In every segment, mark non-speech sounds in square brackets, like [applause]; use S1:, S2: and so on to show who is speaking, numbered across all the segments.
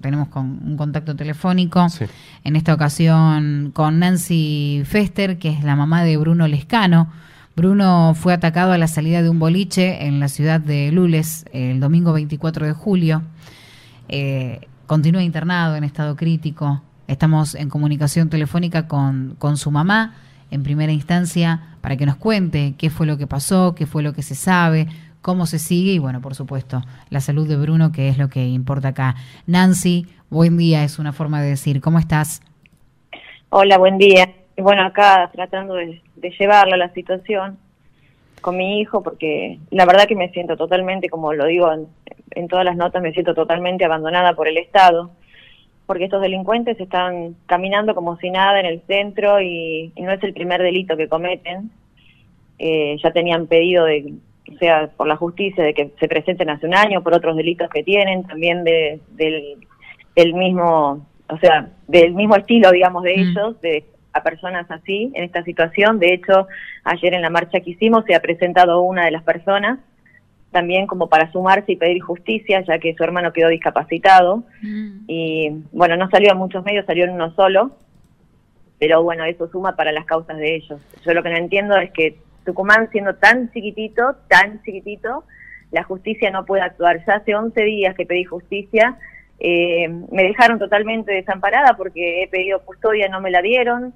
S1: Tenemos con un contacto telefónico, en esta ocasión con Nancy Fester, que es la mamá de Bruno Lescano. Bruno fue atacado a la salida de un boliche en la ciudad de Lules el domingo 24 de julio. Eh, continúa internado en estado crítico. Estamos en comunicación telefónica con, con su mamá en primera instancia para que nos cuente qué fue lo que pasó, qué fue lo que se sabe, cómo se sigue y bueno, por supuesto, la salud de Bruno, que es lo que importa acá. Nancy, buen día, es una forma de decir, ¿cómo estás?
S2: Hola, buen día. Bueno, acá tratando de, llevarla la situación con mi hijo, porque la verdad que me siento totalmente, como lo digo en, todas las notas, me siento totalmente abandonada por el Estado, porque estos delincuentes están caminando como si nada en el centro y, no es el primer delito que cometen. Eh, ya tenían pedido de, o sea, por la justicia de que se presenten hace un año, por otros delitos que tienen, también de, del, mismo, o sea, del mismo estilo, digamos, de mm. ellos, de a personas así, en esta situación. De hecho, ayer en la marcha que hicimos se ha presentado una de las personas, también como para sumarse y pedir justicia, ya que su hermano quedó discapacitado. Mm. Y bueno, no salió en muchos medios, salió en uno solo, pero bueno, eso suma para las causas de ellos. Yo lo que no entiendo es que Tucumán siendo tan chiquitito, tan chiquitito, la justicia no puede actuar. Ya hace 11 días que pedí justicia, eh, me dejaron totalmente desamparada porque he pedido custodia, no me la dieron.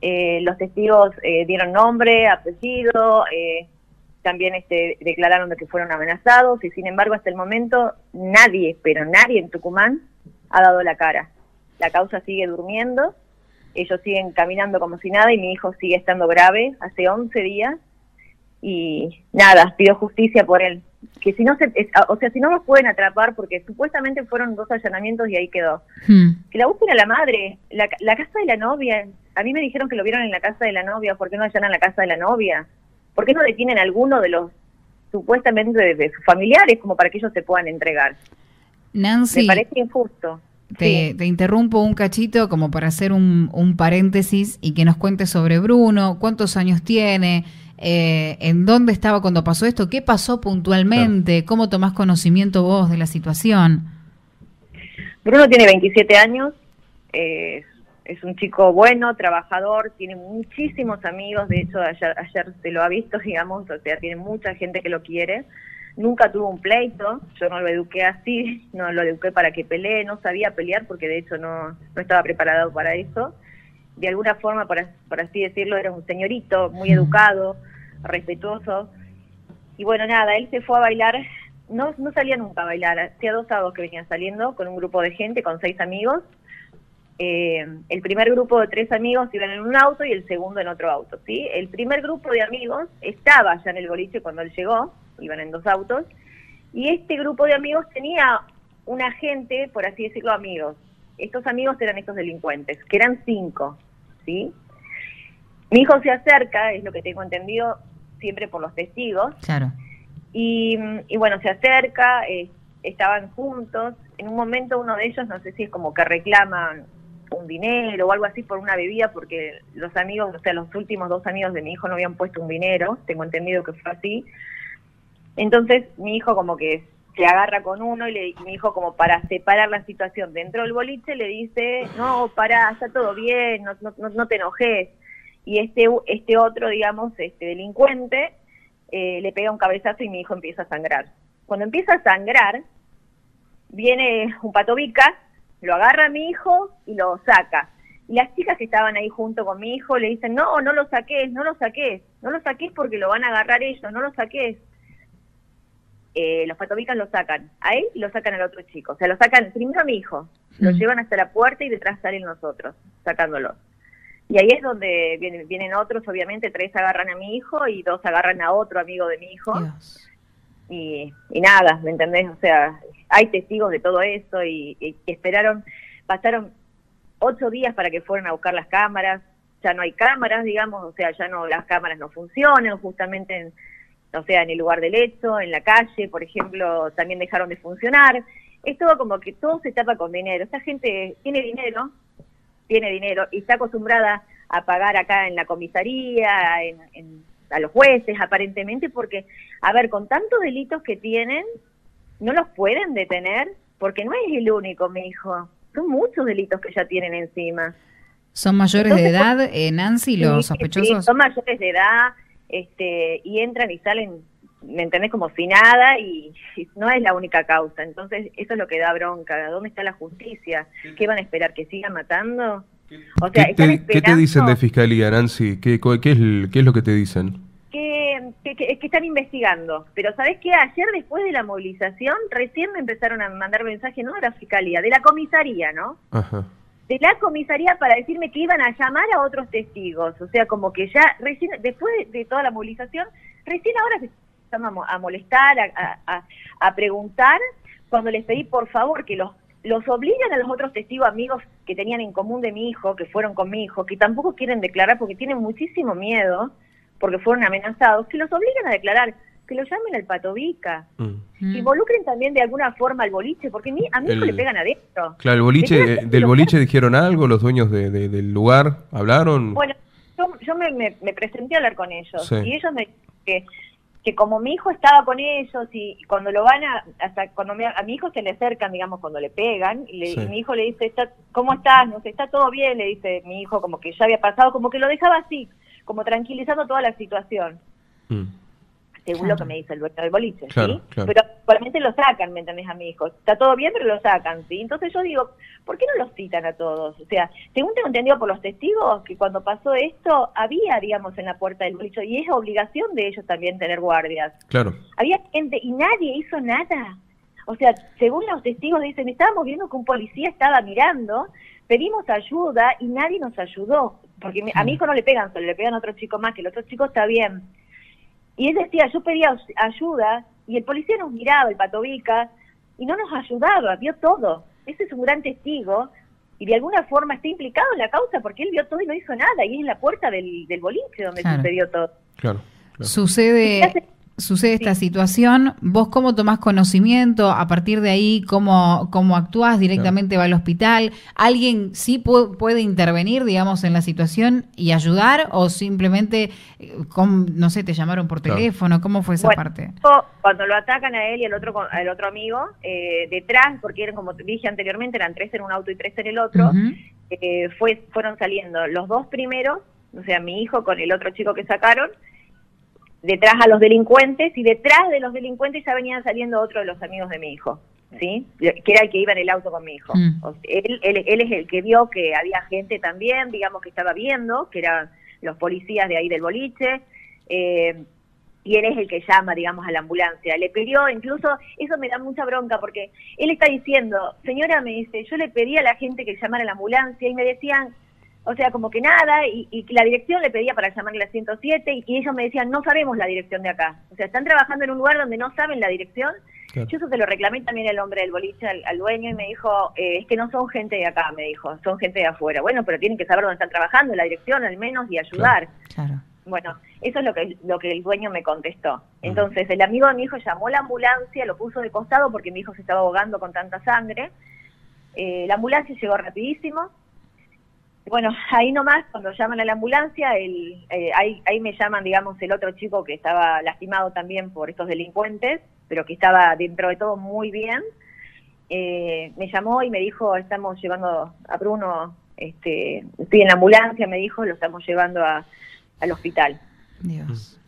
S2: Eh, los testigos eh, dieron nombre, apellido, también este, declararon de que fueron amenazados y sin embargo hasta el momento nadie, pero nadie en Tucumán ha dado la cara. La causa sigue durmiendo, ellos siguen caminando como si nada y mi hijo sigue estando grave hace 11 días y nada, pido justicia por él. Que si no se, o sea, si no nos pueden atrapar, porque supuestamente fueron dos allanamientos y ahí quedó. Hmm. Que la busquen a la madre, la, la casa de la novia. A mí me dijeron que lo vieron en la casa de la novia, ¿por qué no allanan la casa de la novia? ¿Por qué no detienen a alguno de los supuestamente de, sus familiares como para que ellos se puedan entregar?
S1: Nancy.
S2: Me parece injusto.
S1: Te, te, interrumpo un cachito como para hacer un, un paréntesis y que nos cuentes sobre Bruno, cuántos años tiene, eh, en dónde estaba cuando pasó esto, qué pasó puntualmente, cómo tomás conocimiento vos de la situación.
S2: Bruno tiene 27 años, eh, es un chico bueno, trabajador, tiene muchísimos amigos, de hecho ayer, ayer se lo ha visto, [laughs] digamos, o sea, tiene mucha gente que lo quiere. Nunca tuvo un pleito, yo no lo eduqué así, [laughs] no lo eduqué para que pelee, no sabía pelear porque de hecho no, no estaba preparado para eso de alguna forma, por, así decirlo, era un señorito muy educado, respetuoso. Y bueno, nada, él se fue a bailar, no, no salía nunca a bailar, hacía dos sábados que venían saliendo con un grupo de gente, con seis amigos. Eh, el primer grupo de tres amigos iban en un auto y el segundo en otro auto, ¿sí? El primer grupo de amigos estaba ya en el boliche cuando él llegó, iban en dos autos, y este grupo de amigos tenía un agente, por así decirlo, amigos. Estos amigos eran estos delincuentes, que eran cinco, ¿sí? Mi hijo se acerca, es lo que tengo entendido, siempre por los testigos.
S1: Claro.
S2: Y, bueno, se acerca, eh, estaban juntos. En un momento uno de ellos, no sé si es como que reclaman un dinero o algo así por una bebida, porque los amigos, o sea, los últimos dos amigos de mi hijo no habían puesto un dinero, tengo entendido que fue así. Entonces mi hijo como que se agarra con uno y, le, mi hijo como para separar la situación dentro del boliche le dice, no, para, está todo bien, no, no, no te enojes. Y este, este otro, digamos, este delincuente, eh, le pega un cabezazo y mi hijo empieza a sangrar. Cuando empieza a sangrar, viene un patobica, lo agarra a mi hijo y lo saca. Y las chicas que estaban ahí junto con mi hijo le dicen, no, no lo saques, no lo saques, no lo saques porque lo van a agarrar ellos, no lo saques eh, los patobicas lo sacan a él y lo sacan al otro chico. O sea, lo sacan primero a mi hijo, lo llevan hasta la puerta y detrás salen nosotros, sacándolo. Y ahí es donde vienen, vienen otros, obviamente, tres agarran a mi hijo y dos agarran a otro amigo de mi hijo. Y, y, nada, ¿me entendés? O sea, hay testigos de todo eso y, y, esperaron, pasaron ocho días para que fueran a buscar las cámaras, ya no hay cámaras, digamos, o sea, ya no las cámaras no funcionan, justamente en, o sea, en el lugar del hecho, en la calle, por ejemplo, también dejaron de funcionar. Es todo como que todo se tapa con dinero. Esta gente tiene dinero, tiene dinero y está acostumbrada a pagar acá en la comisaría, en, a los jueces, aparentemente, porque, a ver, con tantos delitos que tienen, no los pueden detener. porque no es el único, me dijo. Son muchos delitos que ya tienen encima.
S1: ¿Son mayores de edad, eh, Nancy, los sospechosos?
S2: son mayores de edad este, y entran y salen, ¿me entendés? Como si nada y, no es la única causa. Entonces, eso es lo que da bronca. ¿Dónde está la justicia? ¿Qué van a esperar? ¿Que sigan matando?
S3: O sea, ¿Qué, te, dicen de fiscalía, Nancy? ¿Qué, qué, es, ¿Qué es lo que te dicen?
S2: Que, que, que, están investigando. Pero ¿sabes qué? Ayer, después de la movilización, recién me empezaron a mandar mensajes, no de la fiscalía, de la comisaría, ¿no? Ajá de la comisaría para decirme que iban a llamar a otros testigos. O sea, como que ya recién, después de toda la movilización, recién ahora se están a molestar, a, a, preguntar, cuando les pedí por favor que los, los obligan a los otros testigos amigos que tenían en común de mi hijo, que fueron con mi hijo, que tampoco quieren declarar porque tienen muchísimo miedo, porque fueron amenazados, que los obligan a declarar que lo llamen al patovica. Mm. Involucren también de alguna forma al boliche, porque a mí le pegan adentro.
S3: Claro, el boliche, eh, del boliche dijeron algo, los dueños de, del lugar hablaron.
S2: Bueno, yo, me, presenté a hablar con ellos y ellos me que que como mi hijo estaba con ellos y cuando lo van a, hasta cuando a mi hijo se le acercan, digamos, cuando le pegan, y, mi hijo le dice, está, ¿cómo estás? No sé, está todo bien, le dice mi hijo, como que ya había pasado, como que lo dejaba así, como tranquilizando toda la situación. Mm según lo que me dice el dueño del boliche, ¿sí? Pero actualmente lo sacan, ¿me entendés? A mi hijo. Está todo bien, pero lo sacan, ¿sí? Entonces yo digo, ¿por qué no los citan a todos? O sea, según tengo entendido por los testigos, que cuando pasó esto, había, digamos, en la puerta del boliche, y es obligación de ellos también tener guardias.
S3: Claro.
S2: Había gente, y nadie hizo nada. O sea, según los testigos dicen, estábamos viendo que un policía estaba mirando, pedimos ayuda y nadie nos ayudó. Porque a mi hijo no le pegan solo, le pegan a otro chico más, que el otro chico está bien y él decía, yo pedía ayuda y el policía nos miraba, el patovica, y no nos ayudaba, vio todo. Ese es un gran testigo y de alguna forma está implicado en la causa porque él vio todo y no hizo nada y es en la puerta del, del boliche donde sucedió todo.
S3: Claro.
S1: Sucede sucede esta situación, vos cómo tomás conocimiento, a partir de ahí cómo, cómo actúas, directamente va al hospital, alguien sí puede, intervenir, digamos, en la situación y ayudar o simplemente, eh, no sé, te llamaron por teléfono, ¿cómo fue esa parte?
S2: Cuando lo atacan a él y al otro, al otro amigo, eh, detrás, porque eran como te dije anteriormente, eran tres en un auto y tres en el otro, eh, fue, fueron saliendo los dos primeros, o sea, mi hijo con el otro chico que sacaron, detrás a los delincuentes y detrás de los delincuentes ya venían saliendo otros de los amigos de mi hijo, ¿sí? Que era el que iba en el auto con mi hijo. Mm. él, él, es el que vio que había gente también, digamos, que estaba viendo, que eran los policías de ahí del boliche, eh, y él es el que llama, digamos, a la ambulancia. Le pidió, incluso, eso me da mucha bronca, porque él está diciendo, señora, me dice, yo le pedí a la gente que llamara a la ambulancia y me decían, o sea, como que nada, y, la dirección le pedía para llamarle a 107 y, ellos me decían, no sabemos la dirección de acá. O sea, están trabajando en un lugar donde no saben la dirección. Yo eso se lo reclamé también el hombre del boliche al, dueño y me dijo, eh, es que no son gente de acá, me dijo, son gente de afuera. Bueno, pero tienen que saber dónde están trabajando, la dirección al menos, y ayudar. Bueno, eso es lo que, lo que el dueño me contestó. Entonces, el amigo de mi hijo llamó a la ambulancia, lo puso de costado porque mi hijo se estaba ahogando con tanta sangre. Eh, la ambulancia llegó rapidísimo, bueno, ahí nomás, cuando llaman a la ambulancia, el, eh, ahí, ahí me llaman, digamos, el otro chico que estaba lastimado también por estos delincuentes, pero que estaba dentro de todo muy bien. Eh, me llamó y me dijo, estamos llevando a Bruno, este, estoy en la ambulancia, me dijo, lo estamos llevando al hospital. Dios.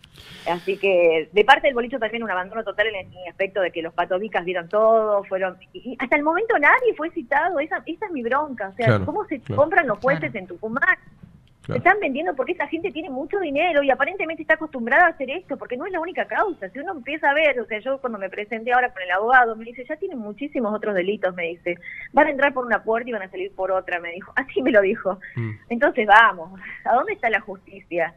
S2: Así que de parte del bolicho también un abandono total en el aspecto de que los patovicas vieron todo, fueron... Y hasta el momento nadie fue citado, esa, esa es mi bronca, o sea, ¿cómo se compran los jueces en Tucumán? Se están vendiendo porque esa gente tiene mucho dinero y aparentemente está acostumbrada a hacer esto, porque no es la única causa. Si uno empieza a ver, o sea, yo cuando me presenté ahora con el abogado, me dice, ya tienen muchísimos otros delitos, me dice, van a entrar por una puerta y van a salir por otra, me dijo, así me lo dijo. Mm. Entonces vamos, ¿a dónde está la justicia?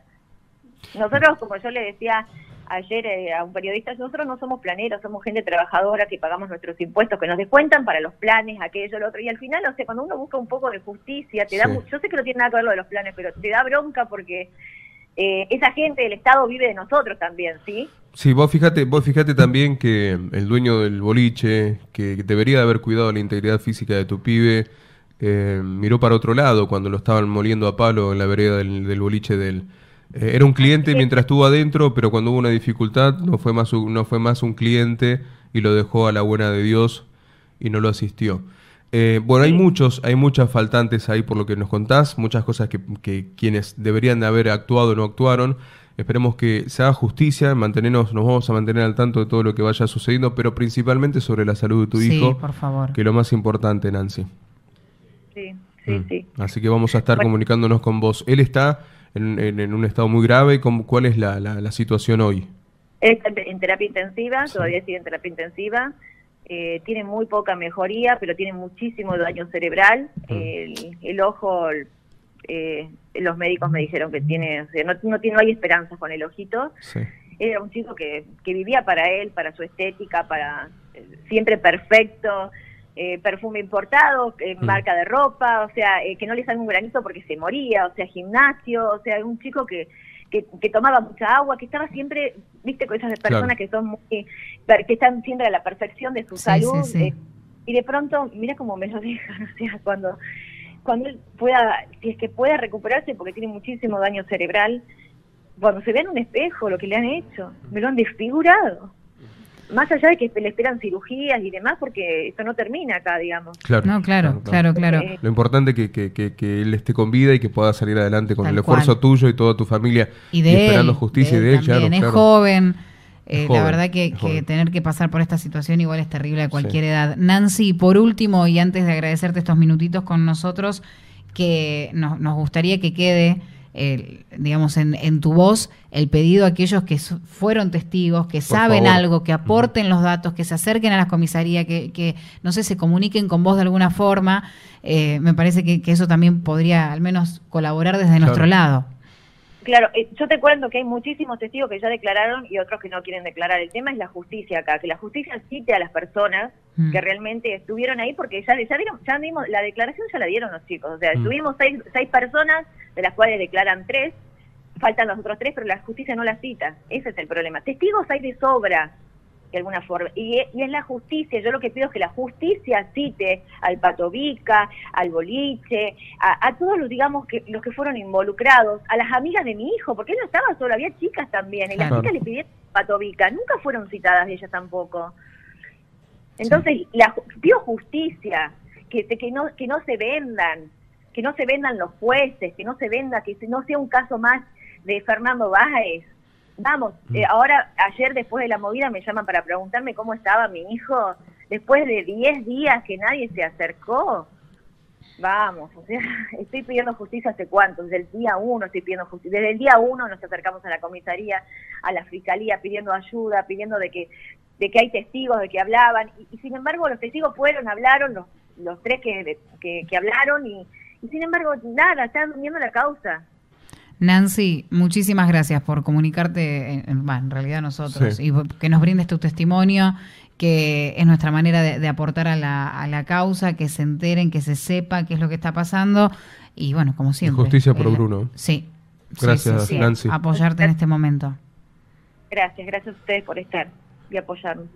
S2: Nosotros, como yo le decía ayer eh, a un periodista, nosotros no somos planeros, somos gente trabajadora que pagamos nuestros impuestos, que nos descuentan para los planes, aquello, lo otro. Y al final, o sea, cuando uno busca un poco de justicia, te da, yo sé que no tiene nada que ver lo de los planes, pero te da bronca porque eh, esa gente del Estado vive de nosotros también, ¿sí?
S3: Sí, vos fíjate, vos fíjate también que el dueño del boliche, que debería de haber cuidado la integridad física de tu pibe, eh, miró para otro lado cuando lo estaban moliendo a palo en la vereda del boliche del eh, era un cliente mientras estuvo adentro, pero cuando hubo una dificultad no fue más un, no fue más un cliente y lo dejó a la buena de Dios y no lo asistió. Eh, bueno, hay muchos, hay muchas faltantes ahí por lo que nos contás, muchas cosas que, que quienes deberían de haber actuado no actuaron. Esperemos que se haga justicia, mantenernos, nos vamos a mantener al tanto de todo lo que vaya sucediendo, pero principalmente sobre la salud de tu
S1: sí,
S3: hijo,
S1: por favor.
S3: que es lo más importante, Nancy.
S2: Sí, sí,
S3: Mm.
S2: sí.
S3: Así que vamos a estar comunicándonos con vos. Él está en, en- en un estado muy grave. ¿Cómo- ¿Cuál es la, la- la situación hoy?
S2: Está en terapia intensiva,
S3: Sí.
S2: todavía sigue en terapia intensiva. eh, tiene muy poca mejoría, pero tiene muchísimo daño cerebral.
S3: Mm.
S2: El, el ojo, eh, los médicos me dijeron que tiene, o sea, no, no, tiene, no hay esperanza con el ojito.
S3: Sí.
S2: Era un chico que, que vivía para él, para su estética, para eh, siempre perfecto, eh, perfume importado, eh,
S3: Mm.
S2: marca de ropa, o sea, eh, que no le salga un granito porque se moría, o sea, gimnasio, o sea, un chico que, que, que tomaba mucha agua, que estaba siempre, viste, con esas personas
S3: Claro.
S2: que son muy, que están siempre a la perfección de su
S1: Sí,
S2: salud,
S1: sí, sí.
S2: eh, y de pronto, mira cómo me lo [laughs] dejan, o sea, cuando, cuando él pueda, si es que pueda recuperarse porque tiene muchísimo daño cerebral, cuando se ve en un espejo lo que le han hecho, me lo han desfigurado. Más allá de que le esperan cirugías y demás, porque esto no termina acá, digamos.
S3: Claro.
S1: No, claro, claro, claro.
S2: Eh,
S3: Lo importante es que, que, que, que él esté con vida y que pueda salir adelante con
S1: Tal
S3: el esfuerzo
S1: cual.
S3: tuyo y toda tu familia.
S1: Y de
S3: esperando
S1: él,
S3: justicia
S1: de
S3: y de él, claro,
S1: también.
S3: claro.
S1: Es joven. eh,
S3: Es joven,
S1: la verdad que, tener que pasar por esta situación igual es terrible a cualquier
S3: Sí.
S1: edad. Nancy, por último, y antes de agradecerte estos minutitos con nosotros, que nos, nos gustaría que quede, eh, digamos, en, en tu voz el pedido a aquellos que fueron testigos, que saben
S3: favor.
S1: algo, que aporten los datos, que se acerquen a la comisaría, que, que, no sé, se comuniquen con vos de alguna forma. Eh, me parece que, que eso también podría al menos colaborar desde nuestro lado.
S2: Claro, eh, yo te cuento que hay muchísimos testigos que ya declararon y otros que no quieren declarar. El tema es la justicia acá, que la justicia cite a las personas
S1: Mm.
S2: que realmente estuvieron ahí, porque ya, ya, dieron- ya dimos, la declaración ya la dieron los chicos. O sea,
S3: Mm.
S2: tuvimos seis, seis personas, de las cuales declaran tres, faltan los otros tres, pero la justicia no las cita. Ese es el problema. Testigos hay de sobra, de alguna forma. Y, y es la justicia, yo lo que pido es que la justicia cite al Patovica, al Boliche, a, a todos los, digamos, que los que fueron involucrados, a las amigas de mi hijo, porque él no estaba solo, había chicas también, y las
S1: Claro.
S2: chicas le pidieron Patovica, nunca fueron citadas ellas tampoco. Entonces, la, pido justicia, que, que, no, que no se vendan, que no se vendan los jueces, que no se venda, que no sea un caso más de Fernando Báez. Vamos,
S3: Mm.
S2: eh, ahora, ayer después de la movida me llaman para preguntarme cómo estaba mi hijo, después de 10 días que nadie se acercó. Vamos, o sea, [laughs] estoy pidiendo justicia hace cuánto, desde el día uno estoy pidiendo justicia, desde el día uno nos acercamos a la comisaría, a la fiscalía pidiendo ayuda, pidiendo de que de que hay testigos, de que hablaban, y, y sin embargo los testigos fueron, hablaron, los, los tres que, que, que hablaron, y, y sin embargo nada, está durmiendo la causa.
S1: Nancy, muchísimas gracias por comunicarte, en, en- realidad nosotros,
S3: Sí.
S1: y que nos brindes tu testimonio, que es nuestra manera de, de aportar a la, a la causa, que se enteren, que se sepa qué es lo que está pasando, y bueno, como siempre.
S3: justicia por
S1: el-
S3: Bruno.
S1: Sí. Sí,
S3: Gracias,
S1: sí, sí.
S3: Nancy.
S1: Apoyarte en este momento.
S2: Gracias, gracias a ustedes por estar y apoyarnos.